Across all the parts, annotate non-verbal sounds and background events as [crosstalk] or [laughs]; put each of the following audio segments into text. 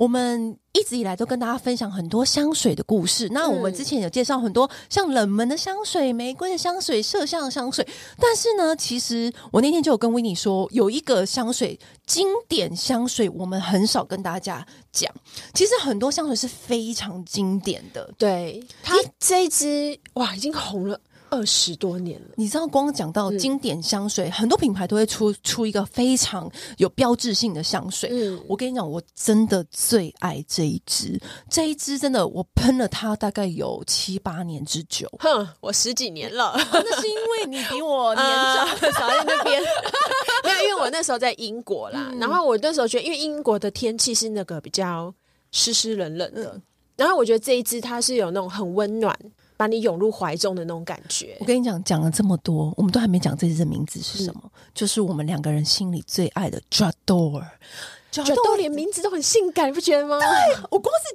我们一直以来都跟大家分享很多香水的故事。那我们之前有介绍很多像冷门的香水、玫瑰的香水、麝香的香水。但是呢，其实我那天就有跟 Winnie 说，有一个香水经典香水，我们很少跟大家讲。其实很多香水是非常经典的。对，它这一支哇，已经红了。二十多年了，你知道，光讲到经典香水，嗯、很多品牌都会出出一个非常有标志性的香水。嗯，我跟你讲，我真的最爱这一支，这一支真的，我喷了它大概有七八年之久。哼，我十几年了，那是因为你比我 [laughs] 年长，少在那边。[laughs] 没有，因为我那时候在英国啦，嗯、然后我那时候觉得，因为英国的天气是那个比较湿湿冷冷的，嗯、然后我觉得这一支它是有那种很温暖。把你涌入怀中的那种感觉。我跟你讲，讲了这么多，我们都还没讲这次的名字是什么？嗯、就是我们两个人心里最爱的 J'adore。J'adore 连名字都很性感，你不觉得吗？对，我光是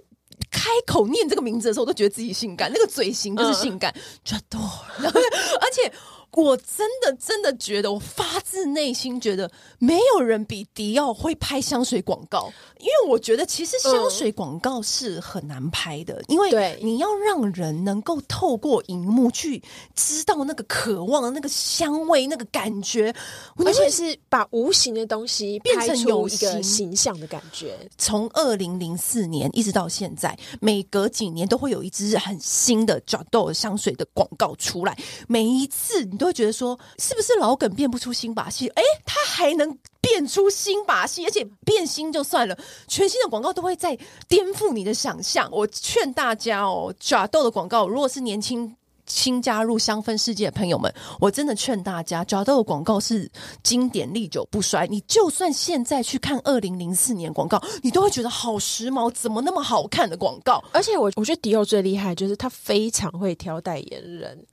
开口念这个名字的时候，我都觉得自己性感，那个嘴型就是性感。J'adore，而且。我真的真的觉得，我发自内心觉得，没有人比迪奥会拍香水广告，因为我觉得其实香水广告是很难拍的，嗯、因为你要让人能够透过荧幕去知道那个渴望的那个香味、那个感觉，而且是把无形的东西变成有一个形象的感觉。从二零零四年一直到现在，每隔几年都会有一支很新的 J'adore 香水的广告出来，每一次你都。会觉得说，是不是老梗变不出新把戏？哎，他还能变出新把戏，而且变新就算了，全新的广告都会在颠覆你的想象。我劝大家哦娇豆的广告，如果是年轻。新加入香氛世界的朋友们，我真的劝大家，J'adore 的广告是经典历久不衰。你就算现在去看二零零四年广告，你都会觉得好时髦，怎么那么好看的广告？而且我我觉得迪奥最厉害就是他非常会挑代言人。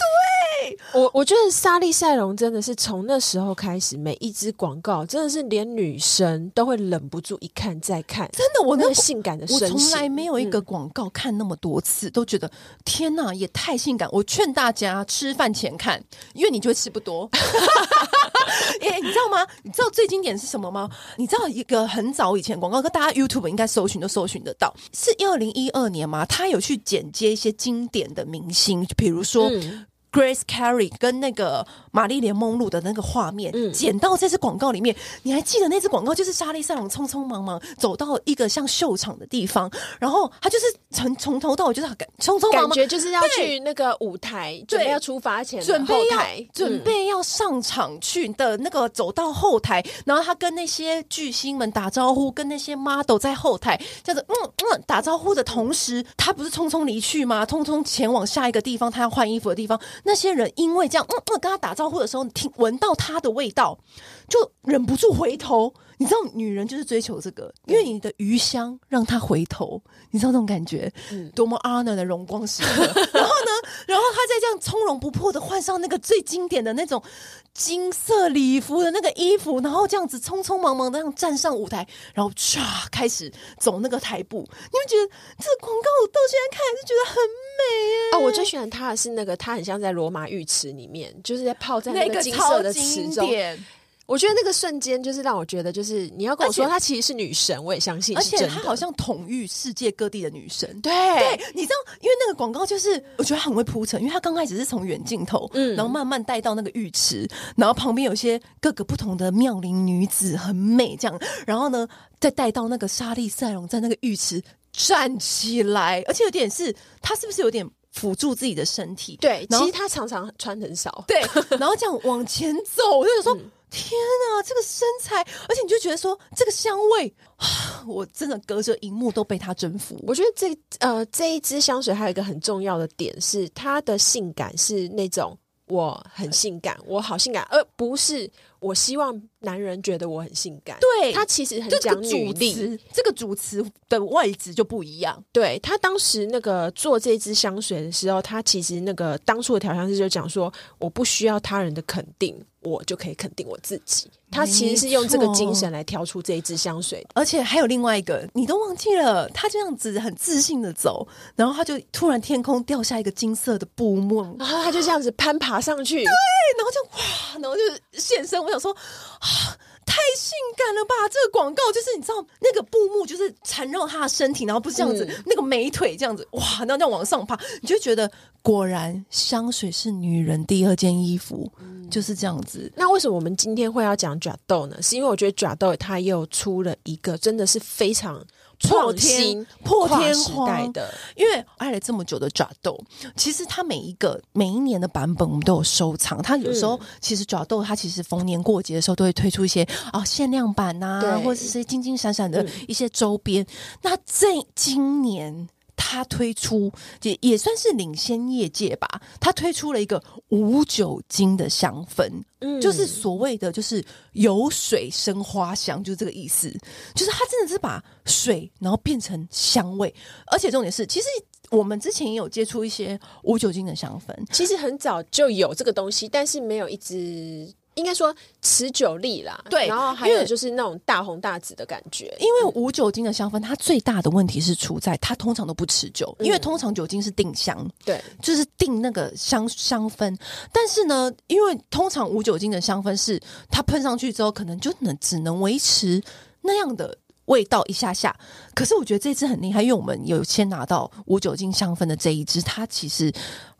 我我觉得莎莉赛隆真的是从那时候开始，每一支广告真的是连女生都会忍不住一看再看。真的，我那个性感的，我从来没有一个广告看那么多次，嗯、都觉得天哪，也太性感。我劝大家吃饭前看，因为你就会吃不多。[laughs] 哎，你知道吗？你知道最经典是什么吗？你知道一个很早以前广告，跟大家 YouTube 应该搜寻都搜寻得到，是二零一二年吗？他有去剪接一些经典的明星，比如说。嗯 Grace Cary 跟那个玛丽莲梦露的那个画面，嗯、剪到这支广告里面，你还记得那支广告就是莎莉赛隆匆匆忙忙走到一个像秀场的地方，然后他就是从从头到尾就是很匆匆忙忙，感觉就是要去那个舞台，对准备要出发前，准备要、嗯、准备要上场去的那个走到后台，然后他跟那些巨星们打招呼，跟那些 model 在后台这样子嗯嗯打招呼的同时，他不是匆匆离去吗？匆匆前往下一个地方，他要换衣服的地方。那些人因为这样，嗯嗯，跟他打招呼的时候，听闻到他的味道，就忍不住回头。你知道，女人就是追求这个，因为你的余香让她回头。你知道这种感觉，嗯，多么 honor 的荣光时刻。[laughs] 然后呢，然后她再这样从容不迫的换上那个最经典的那种金色礼服的那个衣服，然后这样子匆匆忙忙的这样站上舞台，然后唰开始走那个台步。你们觉得这个广告我到现在看还是觉得很美啊？哦，我最喜欢他的是那个，他很像在罗马浴池里面，就是在泡在那个金色的池中。我觉得那个瞬间就是让我觉得，就是你要跟我说她其实是女神，我也相信。而且她好像统御世界各地的女神。对，对，你知道，因为那个广告就是我觉得很会铺陈，因为她刚开始是从远镜头，嗯，然后慢慢带到那个浴池，然后旁边有些各个不同的妙龄女子很美这样，然后呢再带到那个莎莉赛隆在那个浴池站起来，而且有点是她是不是有点辅助自己的身体？对，其实她常常穿很少，对，然后这样往前走，我就说。嗯天啊，这个身材，而且你就觉得说这个香味，我真的隔着荧幕都被它征服。我觉得这呃这一支香水还有一个很重要的点是，它的性感是那种我很性感，我好性感，而不是我希望男人觉得我很性感。对，它其实很讲女力，这个主词的位置就不一样。对，他当时那个做这支香水的时候，他其实那个当初的调香师就讲说，我不需要他人的肯定。我就可以肯定我自己。他其实是用这个精神来挑出这一支香水，而且还有另外一个，你都忘记了，他这样子很自信的走，然后他就突然天空掉下一个金色的布幕，然后他就这样子攀爬上去，对，然后就哇，然后就现身。我想说啊。太性感了吧！这个广告就是你知道那个布幕就是缠绕他的身体，然后不是这样子，嗯、那个美腿这样子，哇，然后这样往上爬，你就觉得果然香水是女人第二件衣服，嗯、就是这样子。那为什么我们今天会要讲 Jadot 呢？是因为我觉得 Jadot 它又出了一个真的是非常。破天破天荒的，因为爱了这么久的 Jadot，其实它每一个每一年的版本我们都有收藏。它有时候其实 Jadot 它其实逢年过节的时候都会推出一些哦限量版呐、啊，或者是些金金闪闪的一些周边。嗯、那这今年。他推出也也算是领先业界吧。他推出了一个无酒精的香氛，嗯，就是所谓的就是有水生花香，就是这个意思。就是他真的是把水然后变成香味，而且重点是，其实我们之前也有接触一些无酒精的香氛，其实很早就有这个东西，但是没有一直。应该说持久力啦，对，然后还有就是那种大红大紫的感觉。因为无酒精的香氛，它最大的问题是出在它通常都不持久，因为通常酒精是定香，对，就是定那个香香氛。但是呢，因为通常无酒精的香氛是它喷上去之后，可能就能只能维持那样的。味道一下下，可是我觉得这支很厉害，因为我们有先拿到无酒精香氛的这一支，它其实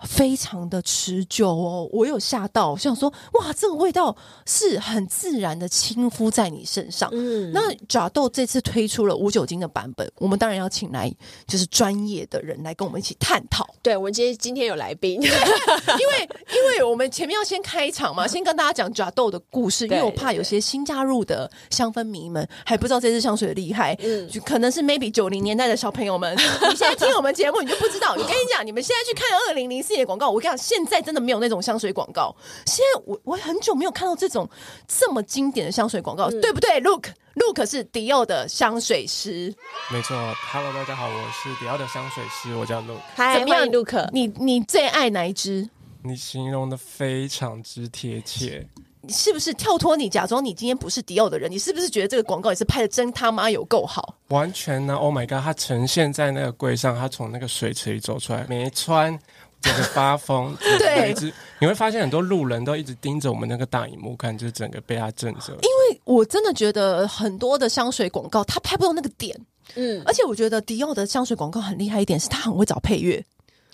非常的持久哦。我有吓到，我想说哇，这个味道是很自然的亲肤在你身上。嗯，那 Jadot 这次推出了无酒精的版本，我们当然要请来就是专业的人来跟我们一起探讨。对，我们今天今天有来宾，[laughs] 因为因为我们前面要先开场嘛，先跟大家讲 Jadot 的故事，因为我怕有些新加入的香氛迷们还不知道这支香水的厉害，嗯，就可能是 maybe 九零年代的小朋友们，你现在听我们节目，你就不知道。[laughs] 我跟你讲，你们现在去看二零零四年广告，我跟你讲，现在真的没有那种香水广告。现在我我很久没有看到这种这么经典的香水广告，嗯、对不对？Look Look 是迪奥的香水师，没错。Hello，大家好，我是迪奥的香水师，我叫 Look。嗨，欢迎 Look。你你最爱哪一支？你形容的非常之贴切。你是不是跳脱你假装你今天不是迪奥的人？你是不是觉得这个广告也是拍的真他妈有够好？完全呢！Oh my god！它呈现在那个柜上，它从那个水池里走出来，没穿，就是发疯。对，一直你会发现很多路人都一直盯着我们那个大荧幕看，就是整个被他震慑。因为我真的觉得很多的香水广告他拍不到那个点，嗯，而且我觉得迪奥的香水广告很厉害一点是他很会找配乐。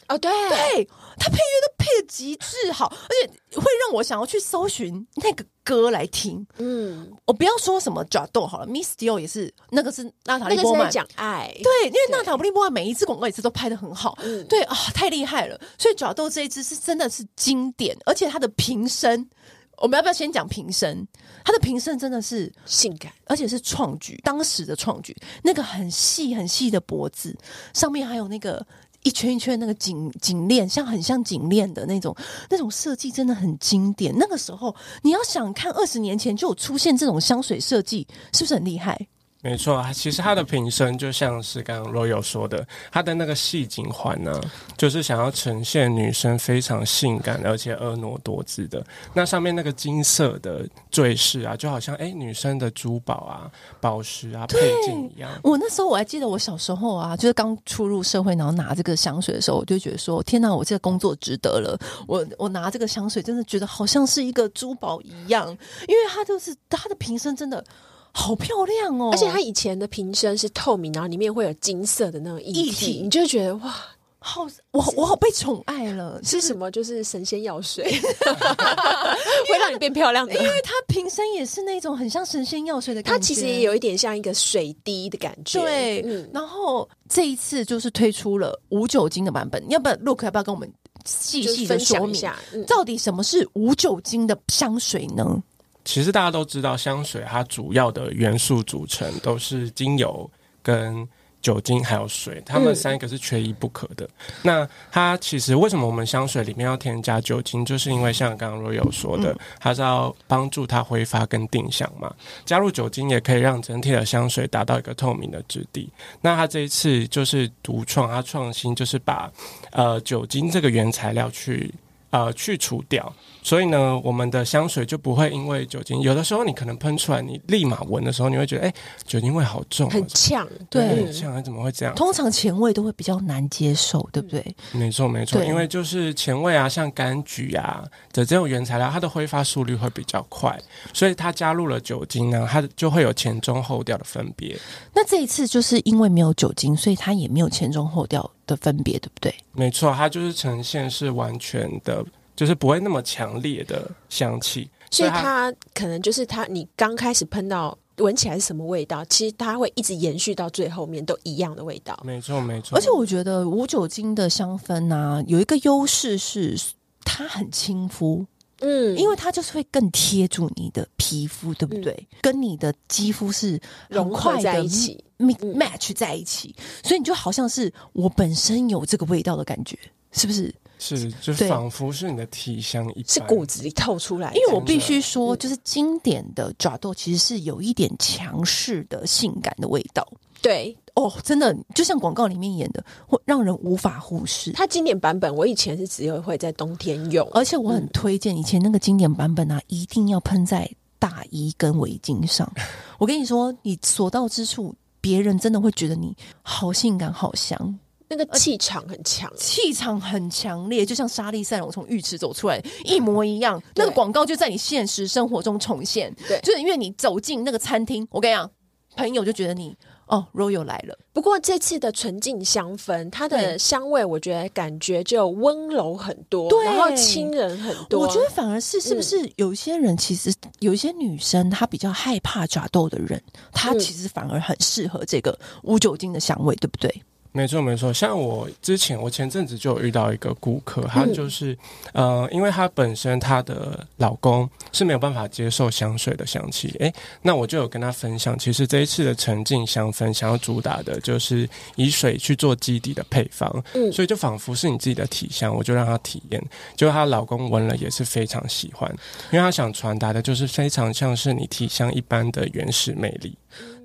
哦，对，对，他配乐都配的极致好，而且会让我想要去搜寻那个歌来听。嗯，我不要说什么 Jadot 好了，Miss Dior 也是，那个是娜塔莉波曼讲爱，对，因为娜塔莉波曼每一次广告也是都拍的很好，嗯，对啊，太厉害了。所以 Jadot 这一支是真的是经典，而且它的瓶身，我们要不要先讲瓶身？它的瓶身真的是性感，而且是创举，当时的创举，那个很细很细的脖子，上面还有那个。一圈一圈那个颈颈链，像很像颈链的那种那种设计，真的很经典。那个时候，你要想看二十年前就有出现这种香水设计，是不是很厉害？没错，其实它的瓶身就像是刚刚 Royal 说的，它的那个细颈环呢，就是想要呈现女生非常性感而且婀娜多姿的。那上面那个金色的坠饰啊，就好像哎女生的珠宝啊、宝石啊、配件一样。我那时候我还记得，我小时候啊，就是刚初入社会，然后拿这个香水的时候，我就觉得说：天哪，我这个工作值得了。我我拿这个香水，真的觉得好像是一个珠宝一样，因为它就是它的瓶身真的。好漂亮哦！而且它以前的瓶身是透明，然后里面会有金色的那种液体，体你就觉得哇，好我我好被宠爱了。是什么？就是神仙药水，[laughs] [laughs] 会让你变漂亮的。因为它瓶身也是那种很像神仙药水的感觉，它其实也有一点像一个水滴的感觉。对，嗯、然后这一次就是推出了无酒精的版本，要不要 Look 要不要跟我们细细的说明一下，嗯、到底什么是无酒精的香水呢？其实大家都知道，香水它主要的元素组成都是精油、跟酒精还有水，它们三个是缺一不可的。嗯、那它其实为什么我们香水里面要添加酒精，就是因为像刚刚 Royal 说的，它是要帮助它挥发跟定香嘛。加入酒精也可以让整体的香水达到一个透明的质地。那它这一次就是独创，它创新就是把呃酒精这个原材料去呃去除掉。所以呢，我们的香水就不会因为酒精，有的时候你可能喷出来，你立马闻的时候，你会觉得哎，酒精味好重，很呛，对，很呛，怎么会这样？通常前味都会比较难接受，对不对？没错，没错，因为就是前味啊，像柑橘啊的这种原材料，它的挥发速率会比较快，所以它加入了酒精呢，它就会有前中后调的分别。那这一次就是因为没有酒精，所以它也没有前中后调的分别，对不对？没错，它就是呈现是完全的。就是不会那么强烈的香气，所以它可能就是它，你刚开始喷到闻起来是什么味道，其实它会一直延续到最后面都一样的味道。没错，没错。而且我觉得无酒精的香氛啊，有一个优势是它很亲肤，嗯，因为它就是会更贴住你的皮肤，对不对？嗯、跟你的肌肤是融快的在一起，match 在一起，所以你就好像是我本身有这个味道的感觉，是不是？是，就仿佛是你的体香一般，是骨子里透出来。因为我必须说，就是经典的爪豆其实是有一点强势的性感的味道。对，哦，真的就像广告里面演的，会让人无法忽视。它经典版本，我以前是只有会在冬天用，而且我很推荐以前那个经典版本啊，一定要喷在大衣跟围巾上。[laughs] 我跟你说，你所到之处，别人真的会觉得你好性感、好香。那个气场很强，气场很强烈，就像莎莉赛龙从浴池走出来一模一样。那个广告就在你现实生活中重现。对，就是因为你走进那个餐厅，我跟你讲，朋友就觉得你哦，Royal 来了。不过这次的纯净香氛，它的香味我觉得感觉就温柔很多，对，然后亲人很多。我觉得反而是是不是有些人其实有一些女生她比较害怕抓痘的人，她其实反而很适合这个无酒精的香味，对不对？没错，没错。像我之前，我前阵子就有遇到一个顾客，他就是，嗯、呃，因为他本身他的老公是没有办法接受香水的香气，诶，那我就有跟他分享，其实这一次的沉浸香氛想要主打的就是以水去做基底的配方，嗯，所以就仿佛是你自己的体香，我就让他体验，结果她老公闻了也是非常喜欢，因为他想传达的就是非常像是你体香一般的原始魅力。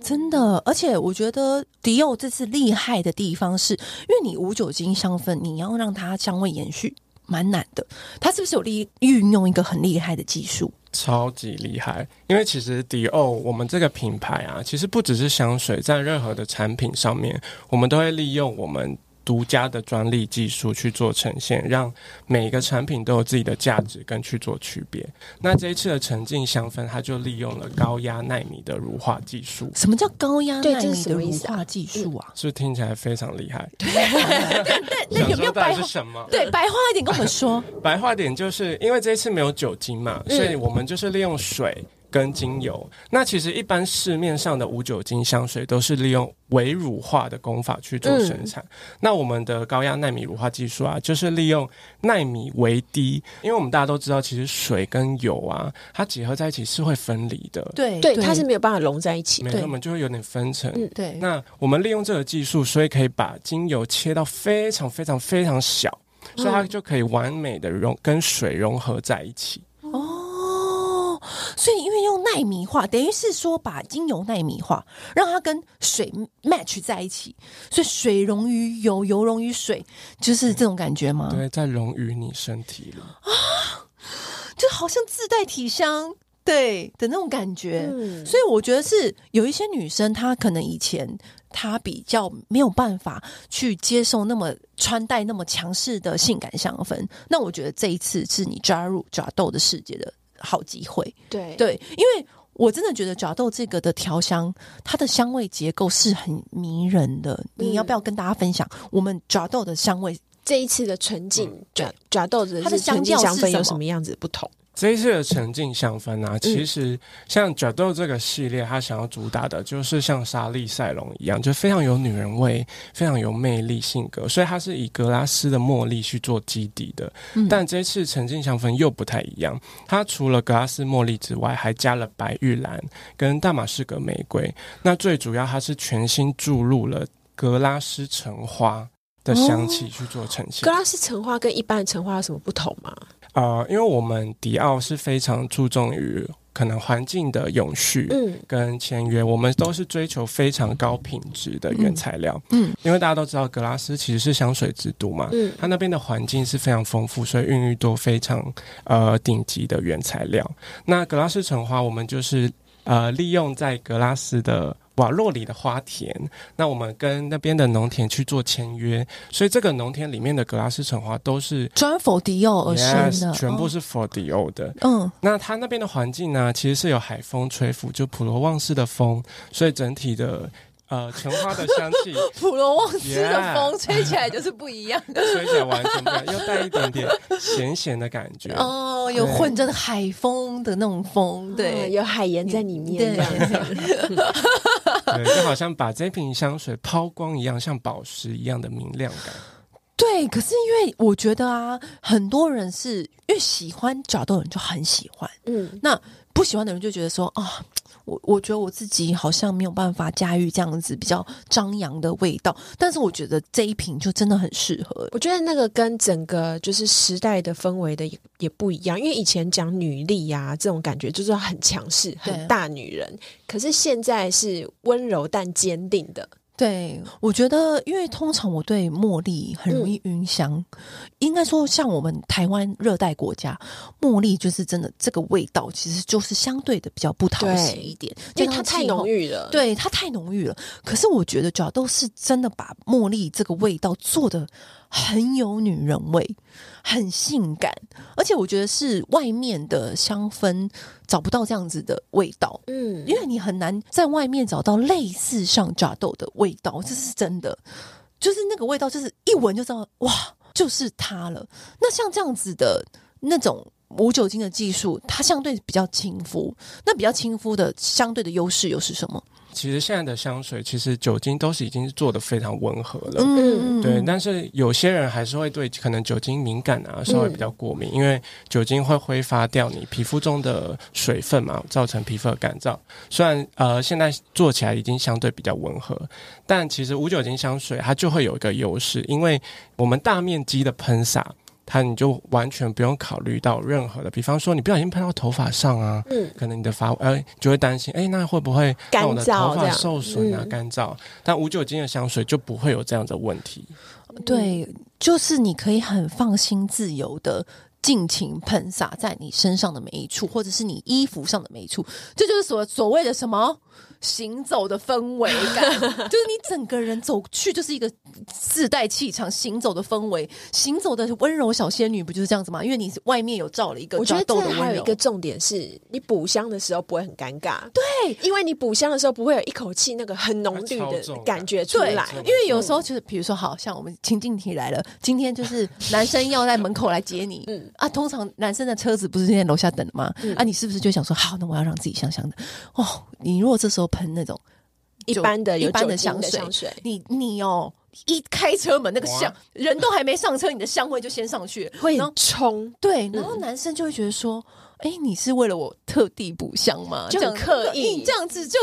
真的，而且我觉得迪奥这次厉害的地方是，因为你无酒精香氛，你要让它香味延续，蛮难的。它是不是有利运用一个很厉害的技术？超级厉害！因为其实迪奥我们这个品牌啊，其实不只是香水，在任何的产品上面，我们都会利用我们。独家的专利技术去做呈现，让每一个产品都有自己的价值跟去做区别。那这一次的沉浸香氛，它就利用了高压纳米的乳化技术。什么叫高压纳米的乳化技术啊？是不是听起来非常厉害？[laughs] 对，那有没有白是什么？对，白话一点跟我们说。[laughs] 白话点就是因为这一次没有酒精嘛，所以我们就是利用水。跟精油，那其实一般市面上的无酒精香水都是利用微乳化的工法去做生产。嗯、那我们的高压纳米乳化技术啊，就是利用纳米微滴，因为我们大家都知道，其实水跟油啊，它结合在一起是会分离的。对对，它是没有办法融在一起，没那么就会有点分层。嗯，对。那我们利用这个技术，所以可以把精油切到非常非常非常小，所以它就可以完美的融跟水融合在一起。所以，因为用纳米化，等于是说把精油纳米化，让它跟水 match 在一起，所以水溶于油，油溶于水，就是这种感觉吗？对，在溶于你身体了啊，就好像自带体香，对的那种感觉。嗯，所以我觉得是有一些女生，她可能以前她比较没有办法去接受那么穿戴那么强势的性感香氛，那我觉得这一次是你加入抓豆的世界的。好机会，对对，因为我真的觉得爪豆这个的调香，它的香味结构是很迷人的。嗯、你要不要跟大家分享我们爪豆的香味？这一次的纯净爪爪豆的它的香氛有什么样子不同？这一次的沉浸香氛啊，其实像角豆这个系列，它想要主打的就是像莎莉赛隆一样，就非常有女人味，非常有魅力性格，所以它是以格拉斯的茉莉去做基底的。但这一次沉浸香氛又不太一样，它除了格拉斯茉莉之外，还加了白玉兰跟大马士革玫瑰。那最主要，它是全新注入了格拉斯橙花的香气去做呈现。格拉斯橙花跟一般的橙花有什么不同吗？呃，因为我们迪奥是非常注重于可能环境的永续，嗯，跟签约，我们都是追求非常高品质的原材料，嗯，因为大家都知道格拉斯其实是香水之都嘛，嗯，它那边的环境是非常丰富，所以孕育多非常呃顶级的原材料。那格拉斯橙花，我们就是呃利用在格拉斯的。瓦洛里的花田，那我们跟那边的农田去做签约，所以这个农田里面的格拉斯橙花都是专 for 迪奥而生的，yes, 全部是 for 迪奥的。嗯，那它那边的环境呢，其实是有海风吹拂，就普罗旺斯的风，所以整体的。呃，橙花的香气，[laughs] 普罗旺斯的风吹起来就是不一样的，[laughs] 吹起来完全不一样，又带一点点咸咸的感觉。哦，有混着海风的那种风，对，有海盐在里面，对，[laughs] 就好像把这瓶香水抛光一样，像宝石一样的明亮感。对，可是因为我觉得啊，很多人是因为喜欢角豆的人就很喜欢，嗯，那不喜欢的人就觉得说啊。哦 [tsk] 我我觉得我自己好像没有办法驾驭这样子比较张扬的味道，但是我觉得这一瓶就真的很适合。我觉得那个跟整个就是时代的氛围的也也不一样，因为以前讲女力呀、啊、这种感觉就是很强势、很大女人，可是现在是温柔但坚定的。对，我觉得，因为通常我对茉莉很容易晕香，嗯、应该说像我们台湾热带国家，茉莉就是真的这个味道，其实就是相对的比较不讨喜一点，因为它太浓郁了。对，它太浓郁了。可是我觉得主要都是真的把茉莉这个味道做得很有女人味，很性感，而且我觉得是外面的香氛找不到这样子的味道，嗯，因为你很难在外面找到类似像炸豆的味道，这是真的，就是那个味道，就是一闻就知道，哇，就是它了。那像这样子的那种无酒精的技术，它相对比较亲肤，那比较亲肤的相对的优势又是什么？其实现在的香水，其实酒精都是已经做的非常温和了，嗯，对。但是有些人还是会对可能酒精敏感啊，稍微比较过敏，嗯、因为酒精会挥发掉你皮肤中的水分嘛，造成皮肤的干燥。虽然呃现在做起来已经相对比较温和，但其实无酒精香水它就会有一个优势，因为我们大面积的喷洒。它你就完全不用考虑到任何的，比方说你不小心喷到头发上啊，嗯，可能你的发呃就会担心，哎，那会不会让我的头发受损啊？干燥，但无酒精的香水就不会有这样的问题。对，就是你可以很放心、自由的尽情喷洒在你身上的每一处，或者是你衣服上的每一处，这就是所所谓的什么？行走的氛围感，[laughs] 就是你整个人走去就是一个自带气场行走的氛围，行走的温柔小仙女，不就是这样子吗？因为你外面有罩了一个，我觉得这还有一个重点是你补香的时候不会很尴尬，对，因为你补香的时候不会有一口气那个很浓郁的感觉出来，因为有时候就是比如说，好像我们情境题来了，今天就是男生要在门口来接你，嗯。啊，通常男生的车子不是在楼下等的吗？嗯、啊，你是不是就想说，好，那我要让自己香香的。哦？你如果这时候。喷那种一般的一般的香水，香水你你哦，一开车门那个香，人都还没上车，你的香味就先上去，会冲。对，然后男生就会觉得说，哎、嗯，你是为了我特地补香吗？就很刻意，这样子就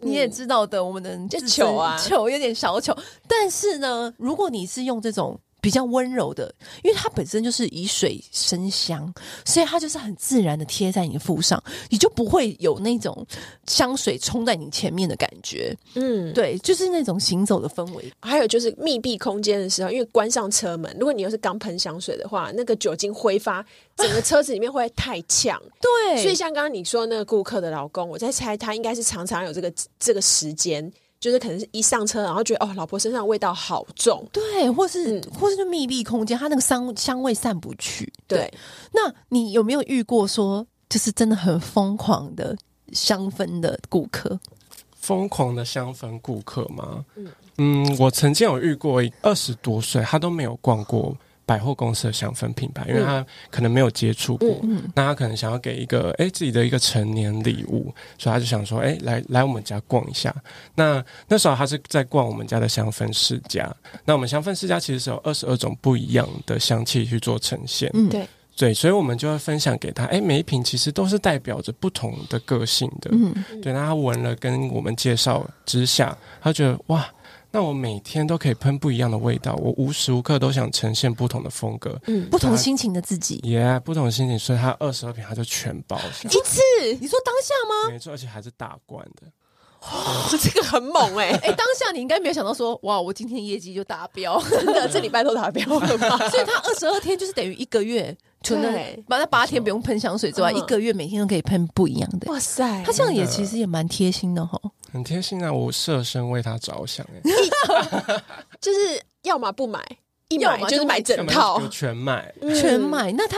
你也知道的，嗯、我们的就糗啊，糗有点小糗。但是呢，如果你是用这种。比较温柔的，因为它本身就是以水生香，所以它就是很自然的贴在你的肤上，你就不会有那种香水冲在你前面的感觉。嗯，对，就是那种行走的氛围。还有就是密闭空间的时候，因为关上车门，如果你又是刚喷香水的话，那个酒精挥发，整个车子里面会太呛。[laughs] 对，所以像刚刚你说那个顾客的老公，我在猜他应该是常常有这个这个时间。就是可能是一上车，然后觉得哦，老婆身上味道好重，对，或是、嗯、或是就密闭空间，它那个香香味散不去。对，对，那你有没有遇过说，就是真的很疯狂的香氛的顾客？疯狂的香氛顾客吗？嗯嗯，我曾经有遇过二十多岁，他都没有逛过。百货公司的香氛品牌，因为他可能没有接触过，嗯、那他可能想要给一个哎自己的一个成年礼物，所以他就想说，哎，来来我们家逛一下。那那时候他是在逛我们家的香氛世家。那我们香氛世家其实是有二十二种不一样的香气去做呈现，嗯，对对，所以我们就会分享给他，哎，每一瓶其实都是代表着不同的个性的，嗯，对。那他闻了跟我们介绍之下，他觉得哇。那我每天都可以喷不一样的味道，我无时无刻都想呈现不同的风格，嗯，不同心情的自己，耶、yeah, 不同的心情，所以它二十二瓶它就全包一次。你说当下吗？没错，而且还是大罐的。哦，[laughs] 这个很猛哎、欸！[laughs] 哎、欸，当下你应该没有想到说，哇，我今天业绩就达标，[laughs] 真的，这礼拜都达标了吧？所以他二十二天就是等于一个月，除了把那八天不用喷香水之外，一个月每天都可以喷不一样的。哇塞，他这样也其实也蛮贴心的哈，很贴心啊！我设身为他着想哎，[laughs] 就是要么不买。一买就是买整套，全买，全买。那他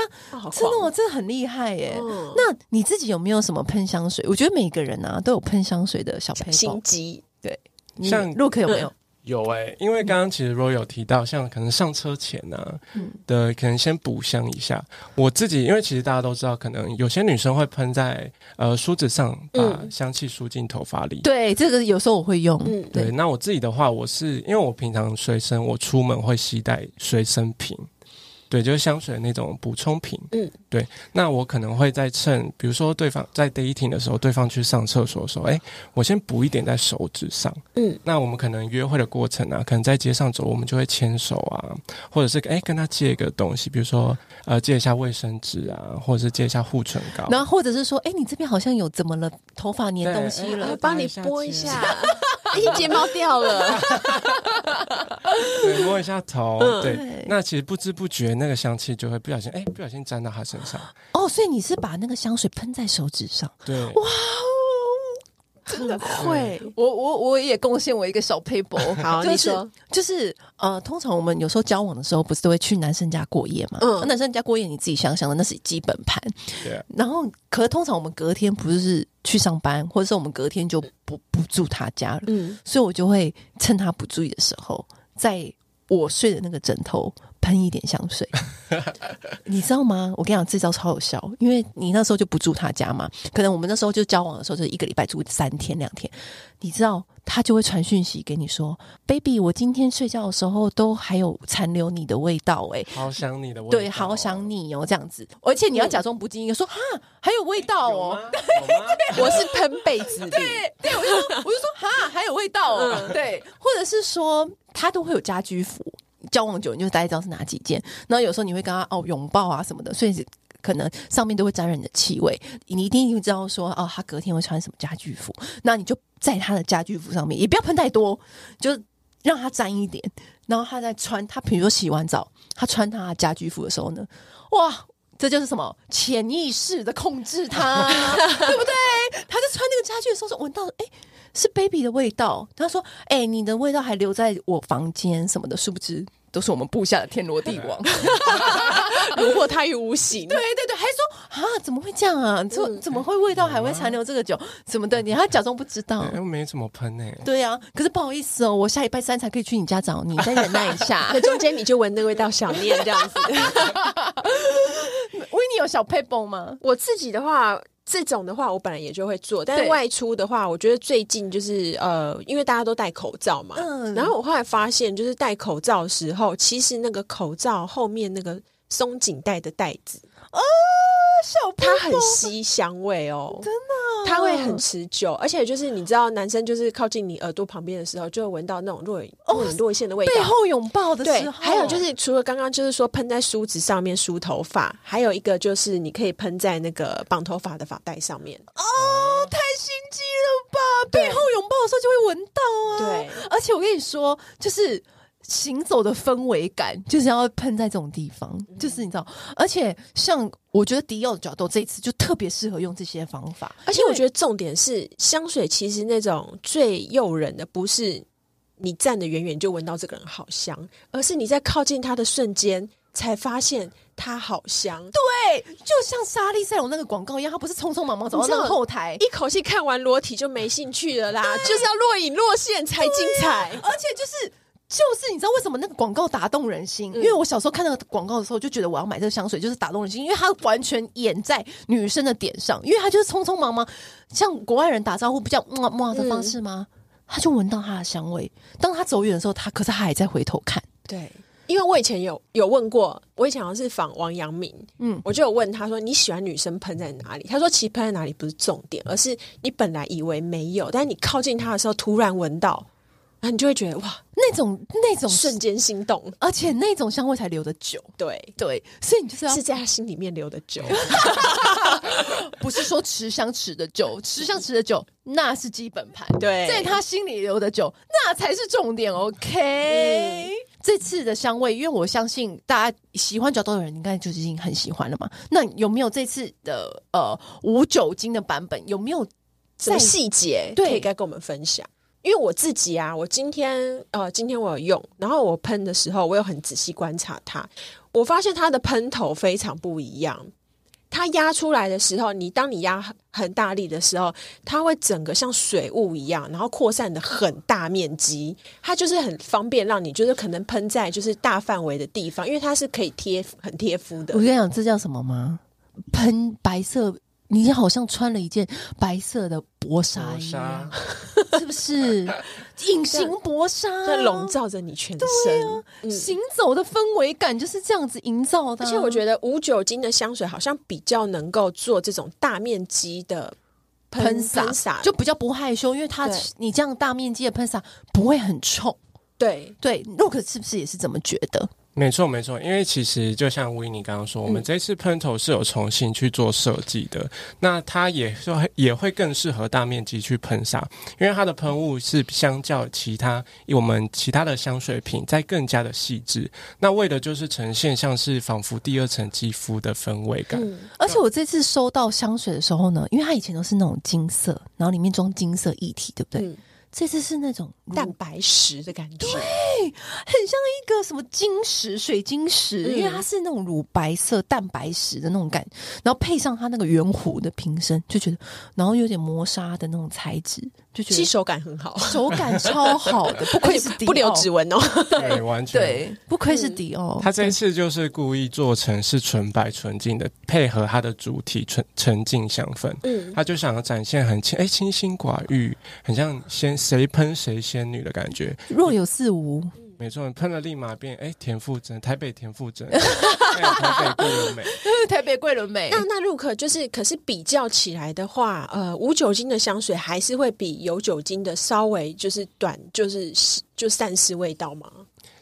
真的，我真的很厉害耶。那你自己有没有什么喷香水？我觉得每个人啊都有喷香水的小心机。对，像 Look 有没有？有哎、欸，因为刚刚其实 Roy 有提到，像可能上车前呢、啊嗯、的，可能先补香一下。我自己，因为其实大家都知道，可能有些女生会喷在呃梳子上，把香气梳进头发里、嗯。对，这个有时候我会用。嗯，对。那我自己的话，我是因为我平常随身，我出门会携带随身瓶。对，就是香水的那种补充品。嗯，对。那我可能会在趁，比如说对方在 dating 的时候，对方去上厕所的时候，哎，我先补一点在手指上。嗯，那我们可能约会的过程啊，可能在街上走，我们就会牵手啊，或者是哎跟他借一个东西，比如说呃借一下卫生纸啊，或者是借一下护唇膏。然后或者是说，哎，你这边好像有怎么了？头发粘东西了，我帮你拨一下。[laughs] 一睫毛掉了，对，摸一下头，嗯、对，那其实不知不觉那个香气就会不小心，哎、欸，不小心沾到他身上。哦，所以你是把那个香水喷在手指上？对，哇。真的会，我我我也贡献我一个小 paper。[laughs] 好，你说，就是呃，通常我们有时候交往的时候，不是都会去男生家过夜嘛？嗯，男生家过夜，你自己想想的，那是基本盘。对。然后，可通常我们隔天不是去上班，或者是我们隔天就不不住他家了。嗯，所以我就会趁他不注意的时候，在我睡的那个枕头。喷一点香水，[laughs] 你知道吗？我跟你讲，这招超有效，因为你那时候就不住他家嘛。可能我们那时候就交往的时候，就是一个礼拜住三天两天。你知道，他就会传讯息给你说：“baby，我今天睡觉的时候都还有残留你的味道，哎，好想你的味道，对，好想你哦，这样子。而且你要假装不经意说，哈，还有味道哦。[laughs] 我是喷被子里，对对，我就说，我就说，哈，还有味道哦，对，或者是说，他都会有家居服。”交往久，你就大概知道是哪几件。然后有时候你会跟他哦拥抱啊什么的，所以可能上面都会沾染你的气味。你一定会知道说哦，他隔天会穿什么家居服。那你就在他的家居服上面，也不要喷太多，就让他沾一点。然后他在穿，他比如说洗完澡，他穿他的家居服的时候呢，哇，[laughs] 这就是什么潜意识的控制他，[laughs] 对不对？他在穿那个家具的时候，说闻到哎。是 baby 的味道，他说：“哎、欸，你的味道还留在我房间什么的，殊不知都是我们布下的天罗地网，[laughs] 如果他于无形。”对对对，还说啊，怎么会这样啊？怎、嗯、怎么会味道还会残留这个酒？怎么的？你还假装不知道？又没怎么喷呢、欸？对、啊，可是不好意思哦，我下礼拜三才可以去你家找你，再忍耐一下。[laughs] 可中间你就闻那味道，想念这样子。[laughs] 维尼有小佩崩吗？我自己的话。这种的话，我本来也就会做，但是外出的话，我觉得最近就是呃，因为大家都戴口罩嘛，嗯，然后我后来发现，就是戴口罩的时候，其实那个口罩后面那个松紧带的带子，哦，小它很吸香味哦，真的。它会很持久，而且就是你知道，男生就是靠近你耳朵旁边的时候，就会闻到那种若若隐若现的味道。背后拥抱的时候，还有就是除了刚刚就是说喷在梳子上面梳头发，还有一个就是你可以喷在那个绑头发的发带上面。哦，太心机了吧！背后拥抱的时候就会闻到啊。对，而且我跟你说，就是。行走的氛围感就是要喷在这种地方，嗯、就是你知道，而且像我觉得迪奥的角度这一次就特别适合用这些方法，而且我觉得重点是香水其实那种最诱人的不是你站得远远就闻到这个人好香，而是你在靠近他的瞬间才发现他好香。对，就像莎莉赛隆那个广告一样，他不是匆匆忙忙走到那个后台，一口气看完裸体就没兴趣了啦，就是要若隐若现才精彩，而且就是。就是你知道为什么那个广告打动人心？因为我小时候看那个广告的时候，就觉得我要买这个香水，就是打动人心，因为它完全演在女生的点上，因为它就是匆匆忙忙，像国外人打招呼比较么么的方式吗？他就闻到它的香味。当他走远的时候，他可是他还在回头看。对，因为我以前有有问过，我以前好像是访王阳明，嗯，我就有问他说，你喜欢女生喷在哪里？他说其实喷在哪里不是重点，而是你本来以为没有，但是你靠近他的时候突然闻到。啊，你就会觉得哇，那种那种瞬间心动，而且那种香味才留得久。对对，所以你就是要是在他心里面留的久 [laughs] [laughs] 不是说持香持的久，持香持的久那是基本盘，对，在他心里留的久那才是重点。OK，、嗯、这次的香味，因为我相信大家喜欢角豆的人，应该就已经很喜欢了嘛。那有没有这次的呃无酒精的版本？有没有什么细节对可以该跟我们分享？因为我自己啊，我今天呃，今天我有用，然后我喷的时候，我有很仔细观察它，我发现它的喷头非常不一样。它压出来的时候，你当你压很大力的时候，它会整个像水雾一样，然后扩散的很大面积。它就是很方便让你就是可能喷在就是大范围的地方，因为它是可以贴很贴肤的。我跟你讲，这叫什么吗？喷白色。你好像穿了一件白色的薄纱一样，[laughs] 是不是？隐形薄纱在笼罩着你全身，啊嗯、行走的氛围感就是这样子营造的。而且我觉得无酒精的香水好像比较能够做这种大面积的喷洒，就比较不害羞，因为它你这样大面积的喷洒不会很臭。对对，Luke 是不是也是这么觉得？没错，没错，因为其实就像威尼刚刚说，我们这次喷头是有重新去做设计的，嗯、那它也说也会更适合大面积去喷洒，因为它的喷雾是相较其他我们其他的香水品在更加的细致，那为的就是呈现像是仿佛第二层肌肤的氛围感。嗯、而且我这次收到香水的时候呢，因为它以前都是那种金色，然后里面装金色液体，对不对？嗯这次是那种蛋白石的感觉，对，很像一个什么晶石、水晶石，嗯、因为它是那种乳白色蛋白石的那种感，然后配上它那个圆弧的瓶身，就觉得，然后有点磨砂的那种材质，就觉得吸手感很好，手感超好的，[laughs] 不愧是迪奥，不留指纹哦，对，完全。对，不愧是迪奥。他这次就是故意做成是纯白纯净的，配合它的主体纯纯净香氛，嗯，他就想要展现很清哎清心寡欲，很像仙。谁喷谁仙女的感觉，若有似无。没错，喷了立马变哎，田馥甄，台北田馥甄，台北桂纶镁，台北桂纶镁。[laughs] 那那 Luke 就是，可是比较起来的话，呃，无酒精的香水还是会比有酒精的稍微就是短，就是就散失味道吗？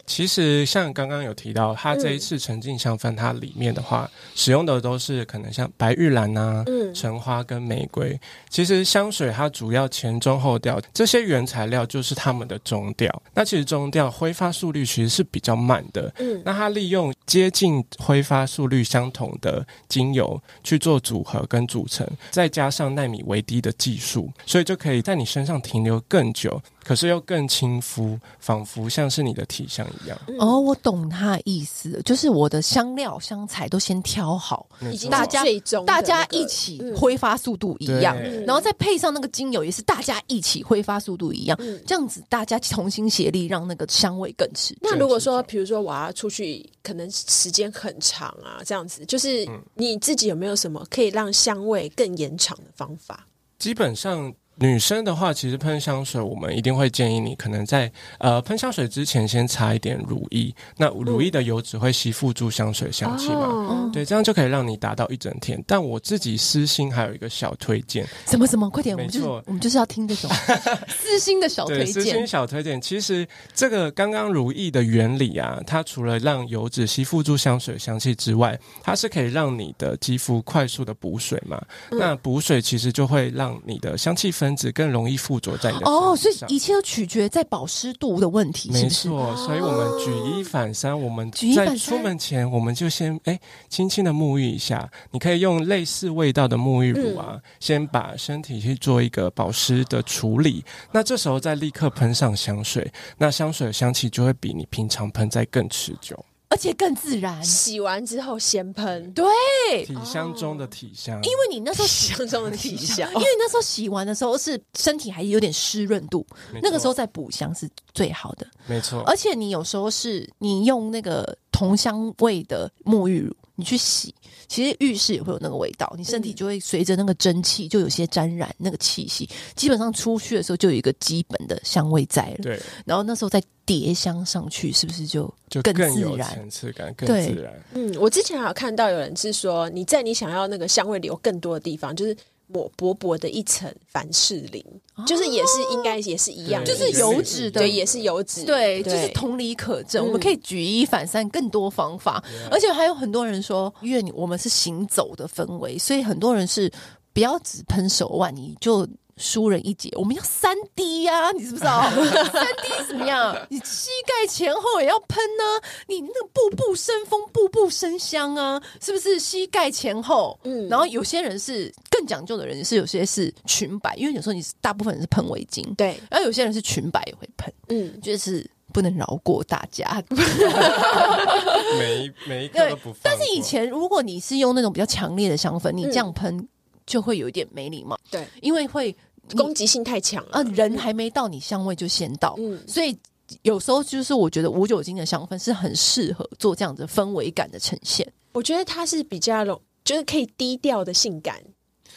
其实像刚刚有提到，它这一次沉浸香氛，它里面的话、嗯、使用的都是可能像白玉兰啊、嗯、橙花跟玫瑰。其实香水它主要前中后调这些原材料就是它们的中调。那其实中调挥发速率其实是比较慢的。嗯，那它利用接近挥发速率相同的精油去做组合跟组成，再加上纳米微滴的技术，所以就可以在你身上停留更久。可是又更亲肤，仿佛像是你的体香一样。哦，我懂他的意思，就是我的香料香材都先挑好，已经大家最终、大家一起挥发速度一样，嗯、然后再配上那个精油，也是大家一起挥发速度一样，嗯、这样子大家同心协力，让那个香味更持久。那如果说，比如说我要出去，可能时间很长啊，这样子，就是你自己有没有什么可以让香味更延长的方法？基本上。女生的话，其实喷香水，我们一定会建议你，可能在呃喷香水之前，先擦一点乳液。那乳液的油脂会吸附住香水香气嘛？哦、对，这样就可以让你达到一整天。但我自己私心还有一个小推荐，什么什么？快点，没错，我们就是我们就是要听这种 [laughs] 私心的小推荐。私心小推荐，其实这个刚刚乳液的原理啊，它除了让油脂吸附住香水香气之外，它是可以让你的肌肤快速的补水嘛？嗯、那补水其实就会让你的香气分子更容易附着在你的哦，所以一切都取决在保湿度的问题，没错。所以我们举一反三，我们在出门前，我们就先哎轻轻的沐浴一下。你可以用类似味道的沐浴乳啊，先把身体去做一个保湿的处理。那这时候再立刻喷上香水，那香水的香气就会比你平常喷在更持久。而且更自然，洗完之后先喷，对，体香中的体香，因为你那时候洗体香中的体香，[laughs] 因为你那时候洗完的时候是身体还有点湿润度，那个时候再补香是最好的，没错。而且你有时候是你用那个同香味的沐浴乳，你去洗，其实浴室也会有那个味道，你身体就会随着那个蒸汽就有些沾染那个气息，基本上出去的时候就有一个基本的香味在了，对。然后那时候再叠香上去，是不是就就更有层次感，更自然？嗯，我之前还有看到有人是说，你在你想要那个香味留更多的地方，就是抹薄薄的一层凡士林，就是也是应该也是一样，就是油脂的，对，也是油脂，对，就是同理可证。我们可以举一反三，更多方法，而且还有很多人说，因为我们是行走的氛围，所以很多人是不要只喷手腕，你就。输人一截，我们要三 D 呀、啊，你知不知道？[laughs] 三 D 怎么样？你膝盖前后也要喷呢、啊，你那个步步生风，步步生香啊，是不是？膝盖前后，嗯，然后有些人是更讲究的人，是有些是裙摆，因为有时候你是大部分人是喷围巾，对，然后有些人是裙摆也会喷，嗯，就是不能饶过大家，[laughs] 每一每一个都不放。但是以前如果你是用那种比较强烈的香氛，你这样喷就会有一点没礼貌，对，因为会。攻击性太强了，啊，人还没到，你香味就先到，嗯，所以有时候就是我觉得无酒精的香氛是很适合做这样子氛围感的呈现。我觉得它是比较容，就是可以低调的性感，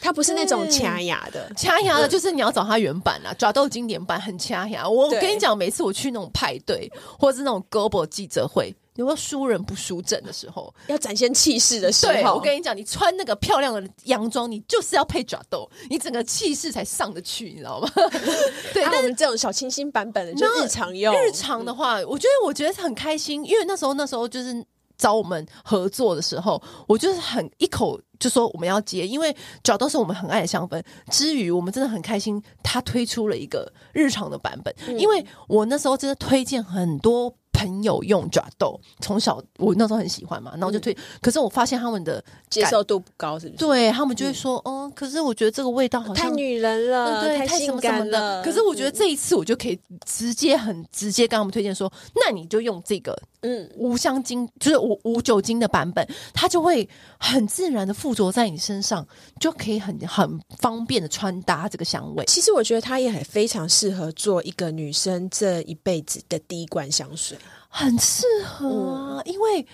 它不是那种掐牙的，掐牙的，就是你要找它原版啊，抓豆经典版很掐牙。我跟你讲，每次我去那种派对或者是那种 global 记者会。有没有输人不输阵的时候？要展现气势的时候，对，我跟你讲，你穿那个漂亮的洋装，你就是要配爪豆，你整个气势才上得去，你知道吗？[laughs] 对，但我们这种小清新版本的，就日常用。日常的话，我觉得我觉得很开心，因为那时候那时候就是找我们合作的时候，我就是很一口就说我们要接，因为爪豆是我们很爱的香氛。之余，我们真的很开心，他推出了一个日常的版本，嗯、因为我那时候真的推荐很多。朋友用爪豆，从小我那时候很喜欢嘛，然后就推。嗯、可是我发现他们的接受度不高，是不是？对他们就会说，嗯、哦，可是我觉得这个味道好像太女人了，对，太性感了，什么什么的。可是我觉得这一次我就可以直接很直接跟他们推荐说，那你就用这个，嗯，无香精就是无无酒精的版本，它就会很自然的附着在你身上，就可以很很方便的穿搭这个香味。其实我觉得它也很非常适合做一个女生这一辈子的第一罐香水。很适合啊，因为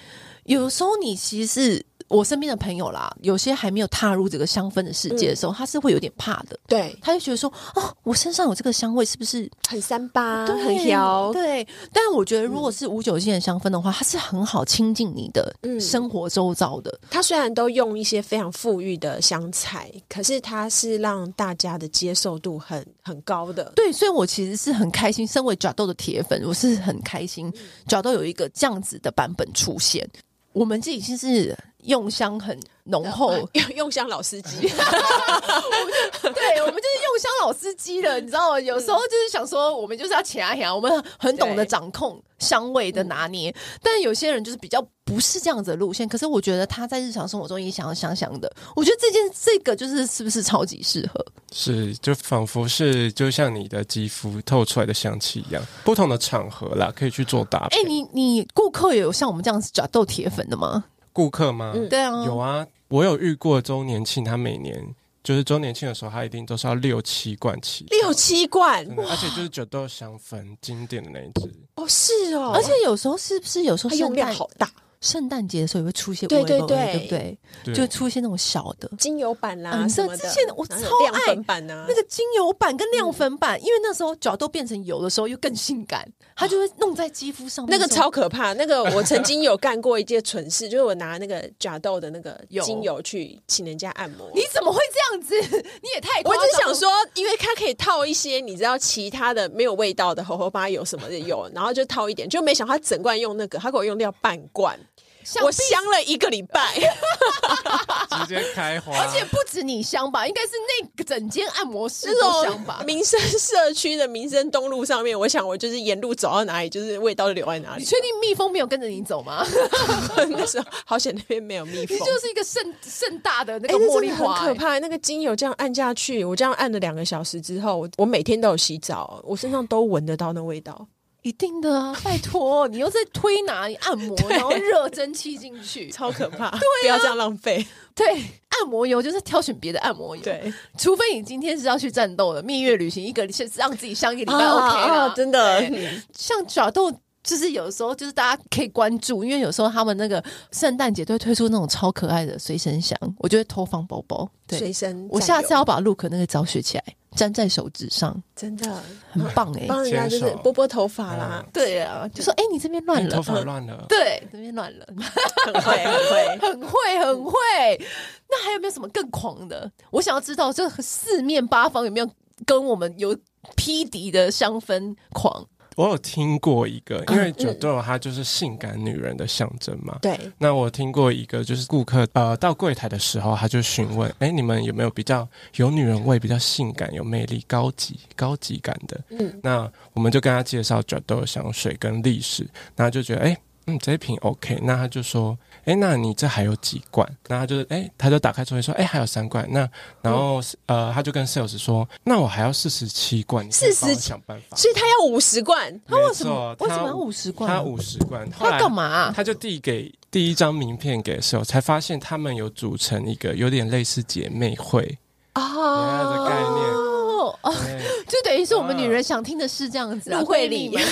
有时候你其实是。我身边的朋友啦，有些还没有踏入这个香氛的世界的时候，嗯、他是会有点怕的。对，他就觉得说，哦，我身上有这个香味，是不是很三八、对很调？对。但我觉得，如果是无酒精的香氛的话，嗯、它是很好亲近你的生活周遭的。它虽然都用一些非常富裕的香材，可是它是让大家的接受度很很高的。对，所以我其实是很开心，身为角豆的铁粉，我是很开心，角豆有一个这样子的版本出现。我们这已经是。用香很浓厚，[laughs] 用用香老司机，[laughs] 对，我们就是用香老司机了，你知道吗？有时候就是想说，我们就是要起来起来，我们很懂得掌控香味的拿捏。但有些人就是比较不是这样子的路线，可是我觉得他在日常生活中也想要香香的。我觉得这件这个就是是不是超级适合？是，就仿佛是就像你的肌肤透出来的香气一样，不同的场合啦，可以去做搭配。哎、欸，你你顾客也有像我们这样子抓豆铁粉的吗？顾客吗？嗯、对啊，有啊，我有遇过周年庆，他每年就是周年庆的时候，他一定都是要六七罐起，六七罐，而且就是九豆香粉经典的那一支。哦，是哦，而且有时候是不是有时候用量好大？圣诞节的时候也会出现，对对对，对不对？就出现那种小的精油版啦，什么的。我超爱那个精油版跟亮粉版，因为那时候脚都变成油的时候又更性感，它就会弄在肌肤上。那个超可怕，那个 [laughs] 我曾经有干过一件蠢事，就是我拿那个假豆的那个精油去请人家按摩。你怎么会这样子？你也太……我只想说，因为它可以套一些你知道其他的没有味道的荷荷巴油什么的油，然后就套一点，就没想到他整罐用那个，他给我用掉半罐。我香了一个礼拜，[laughs] 直接开花，而且不止你香吧，应该是那个整间按摩室都香吧。民生社区的民生东路上面，我想我就是沿路走到哪里，就是味道就留在哪里。你确定蜜蜂没有跟着你走吗？[laughs] 那时候好险那边没有蜜蜂，你就是一个盛盛大的那个茉莉花，欸，很可怕。那个精油这样按下去，我这样按了两个小时之后，我我每天都有洗澡，我身上都闻得到那味道。一定的啊！拜托，你又在推拿，你按摩，[laughs] 然后热蒸汽进去，超可怕！对，不要这样浪费。对，按摩油就是挑选别的按摩油，对，除非你今天是要去战斗的蜜月旅行，一个先让自己香一个礼拜 OK 啊，真的。像爪豆就是有时候就是大家可以关注，因为有时候他们那个圣诞节都会推出那种超可爱的随身箱，我就会偷放包包。对，随身，我下次要把 Look 那个招学起来，粘在手指上，真的。很棒哎、欸，帮人家就是拨拨头发啦。对啊，就说哎、欸，你这边乱了，头发乱了，[laughs] 对，这边乱了，很会，[laughs] 很会，很会，很会。那还有没有什么更狂的？我想要知道，这四面八方有没有跟我们有匹敌的香氛狂？我有听过一个，因为它就是性感女人的象征嘛。对。那我听过一个，就是顾客呃到柜台的时候，他就询问：哎，你们有没有比较有女人味、比较性感、有魅力、高级高级感的？嗯。那我们就跟他介绍 J'adore 香水跟历史，然后就觉得哎。嗯，这一瓶 OK，那他就说，哎，那你这还有几罐？那他就是，哎，他就打开抽屉说，哎，还有三罐。那然后，嗯、呃，他就跟 sales 说，那我还要四十七罐，四十想办法，所以他要五十罐。他为什么？为什么要五十罐？他五十罐，他干嘛、啊？他就递给第一张名片给 sales，才发现他们有组成一个有点类似姐妹会啊的概念。哦，[laughs] 就等于是我们女人想听的是这样子啊，闺蜜们，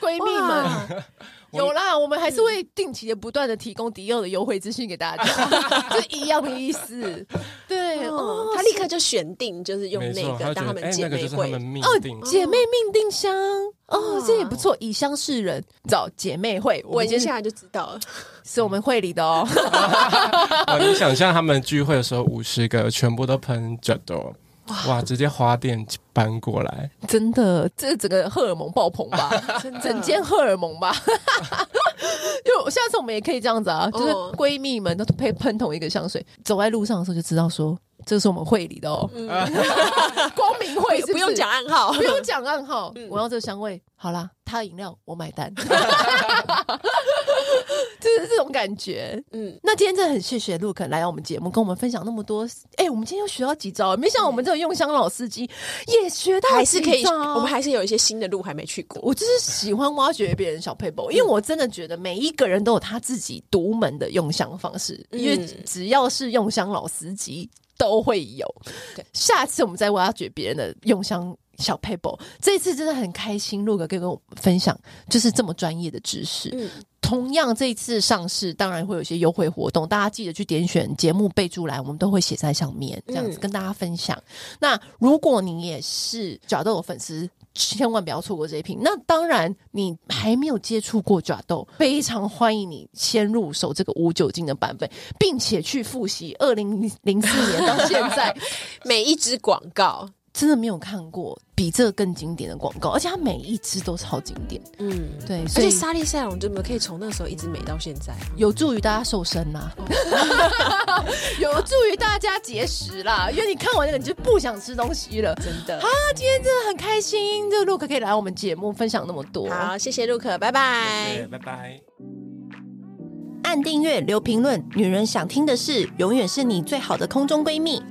闺蜜们。[laughs] 有啦，我们还是会定期的、不断的提供迪奥的优惠资讯给大家，[laughs] 就是一样的意思。对，哦，他立刻就选定，就是用那个当他们姐妹会。哦，姐妹命定香哦，这也不错，以香示人，找姐妹会，我接下来就知道了，是我们会里的哦。你想象他们聚会的时候，五十个全部都喷 J'adore。哇！直接花店搬过来，真的，这是整个荷尔蒙爆棚吧？[laughs] 整间荷尔蒙吧？[laughs] 就下次我们也可以这样子啊，就是闺蜜们都配喷同一个香水，走在路上的时候就知道说，这是我们会里的哦。[laughs] 光明会是不用讲暗号，不用讲暗号，我要这个香味。好啦，他的饮料我买单。就是这种感觉，嗯，那今天真的很谢谢 Look 来到我们节目，跟我们分享那么多。哎、欸，我们今天又学到几招，没想到我们这种用香老司机也学到还是可以，我们还是有一些新的路还没去过。我就是喜欢挖掘别人小撇步，因为我真的觉得每一个人都有他自己独门的用香方式，嗯、因为只要是用香老司机都会有。下次我们再挖掘别人的用香。小 paper，这一次真的很开心，Look 跟我分享就是这么专业的知识。嗯，同样这一次上市，当然会有一些优惠活动，大家记得去点选节目备注栏，我们都会写在上面，这样子跟大家分享。嗯、那如果你也是 J'adore 粉丝，千万不要错过这一瓶。那当然，你还没有接触过 J'adore，非常欢迎你先入手这个无酒精的版本，并且去复习二零零四年到现在 [laughs] [laughs] 每一支广告。真的没有看过比这个更经典的广告，而且它每一支都超经典。嗯，对，所以莎莉赛隆真的可以从那时候一直美到现在，有助于大家瘦身呐，[laughs] 有助于大家节食啦。因为你看完那个，你就不想吃东西了，真的。啊，今天真的很开心，这个 Look 可以来我们节目分享那么多。好，谢谢 Look，拜拜，拜拜。按订阅，留评论，女人想听的事，永远是你最好的空中闺蜜。